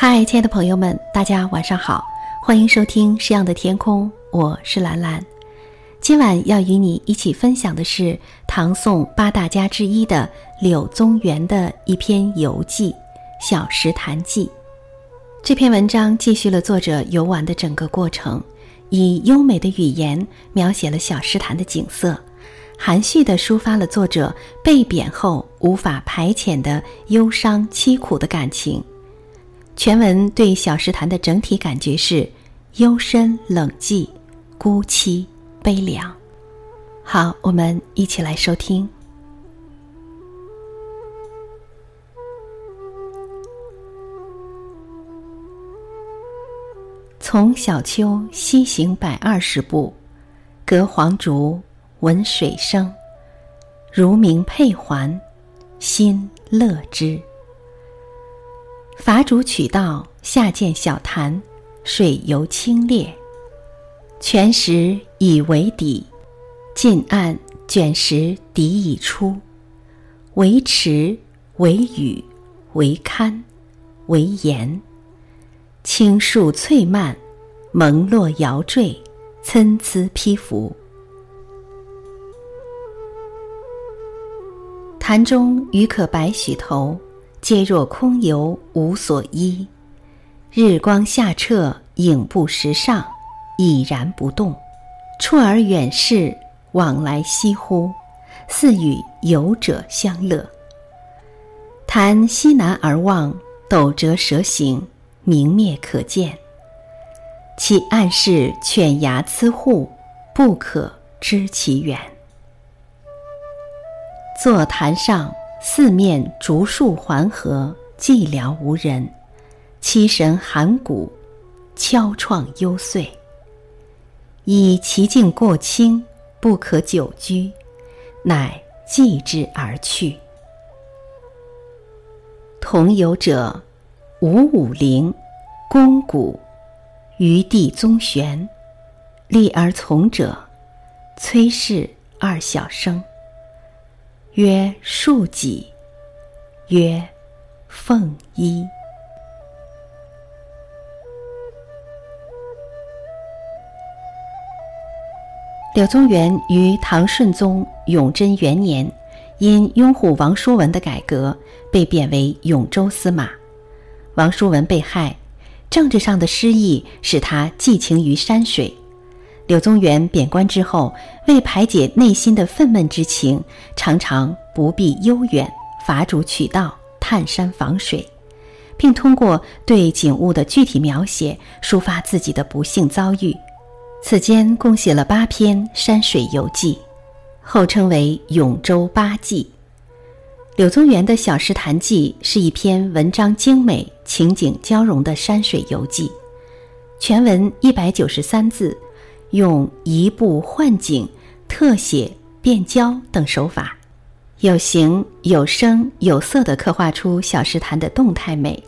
嗨，亲爱的朋友们，大家晚上好，欢迎收听《诗样的天空》，我是兰兰。今晚要与你一起分享的是唐宋八大家之一的柳宗元的一篇游记《小石潭记》。这篇文章记叙了作者游玩的整个过程，以优美的语言描写了小石潭的景色，含蓄地抒发了作者被贬后无法排遣的忧伤凄苦的感情。全文对小石潭的整体感觉是幽深冷寂、孤凄悲凉。好，我们一起来收听。从小丘西行百二十步，隔黄竹闻水声，如鸣佩环，心乐之。伐竹取道，下见小潭，水尤清冽。泉石以为底，近岸卷石底已出。为池，为屿，为堪，为岩。青树翠蔓，蒙络摇缀，参差披拂。潭中鱼可百许头。皆若空游无所依，日光下澈，影不时上，已然不动。出而远视，往来翕忽，似与游者相乐。潭西南而望，陡折蛇形，明灭可见。其岸势犬牙瑁笏，不可知其远。坐潭上。四面竹树环合，寂寥无人。凄神寒骨，敲怆幽邃。以其境过清，不可久居，乃寄之而去。同游者，吴武陵、龚古、余弟宗玄。立而从者，崔氏二小生。曰庶几，曰凤衣。柳宗元于唐顺宗永贞元年，因拥护王叔文的改革，被贬为永州司马。王叔文被害，政治上的失意使他寄情于山水。柳宗元贬官之后，为排解内心的愤懑之情，常常不避悠远，伐竹取道，探山访水，并通过对景物的具体描写，抒发自己的不幸遭遇。此间共写了八篇山水游记，后称为《永州八记》。柳宗元的《小石潭记》是一篇文章精美、情景交融的山水游记，全文一百九十三字。用移步换景、特写、变焦等手法，有形、有声、有色地刻画出小石潭的动态美，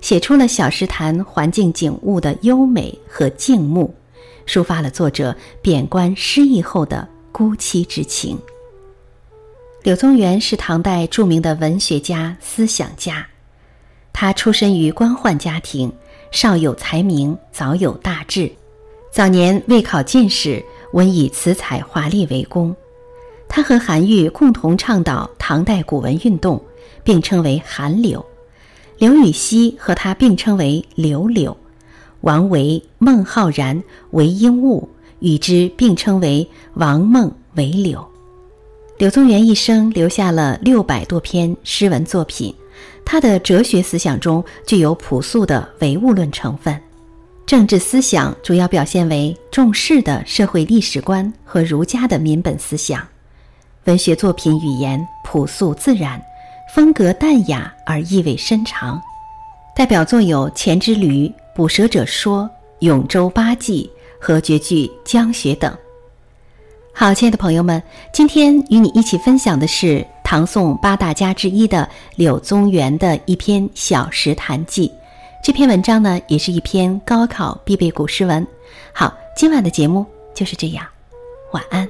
写出了小石潭环境景物的优美和静穆，抒发了作者贬官失意后的孤凄之情。柳宗元是唐代著名的文学家、思想家，他出身于官宦家庭，少有才名，早有大志。早年为考进士，文以辞采华丽为功。他和韩愈共同倡导唐代古文运动，并称为“韩柳”。刘禹锡和他并称为“刘柳”。王维、孟浩然、韦应物与之并称为“王孟韦柳”。柳宗元一生留下了六百多篇诗文作品，他的哲学思想中具有朴素的唯物论成分。政治思想主要表现为重视的社会历史观和儒家的民本思想，文学作品语言朴素自然，风格淡雅而意味深长。代表作有《钱之驴》《捕蛇者说》《永州八记》和绝句《江雪》等。好，亲爱的朋友们，今天与你一起分享的是唐宋八大家之一的柳宗元的一篇《小石潭记》。这篇文章呢，也是一篇高考必备古诗文。好，今晚的节目就是这样，晚安。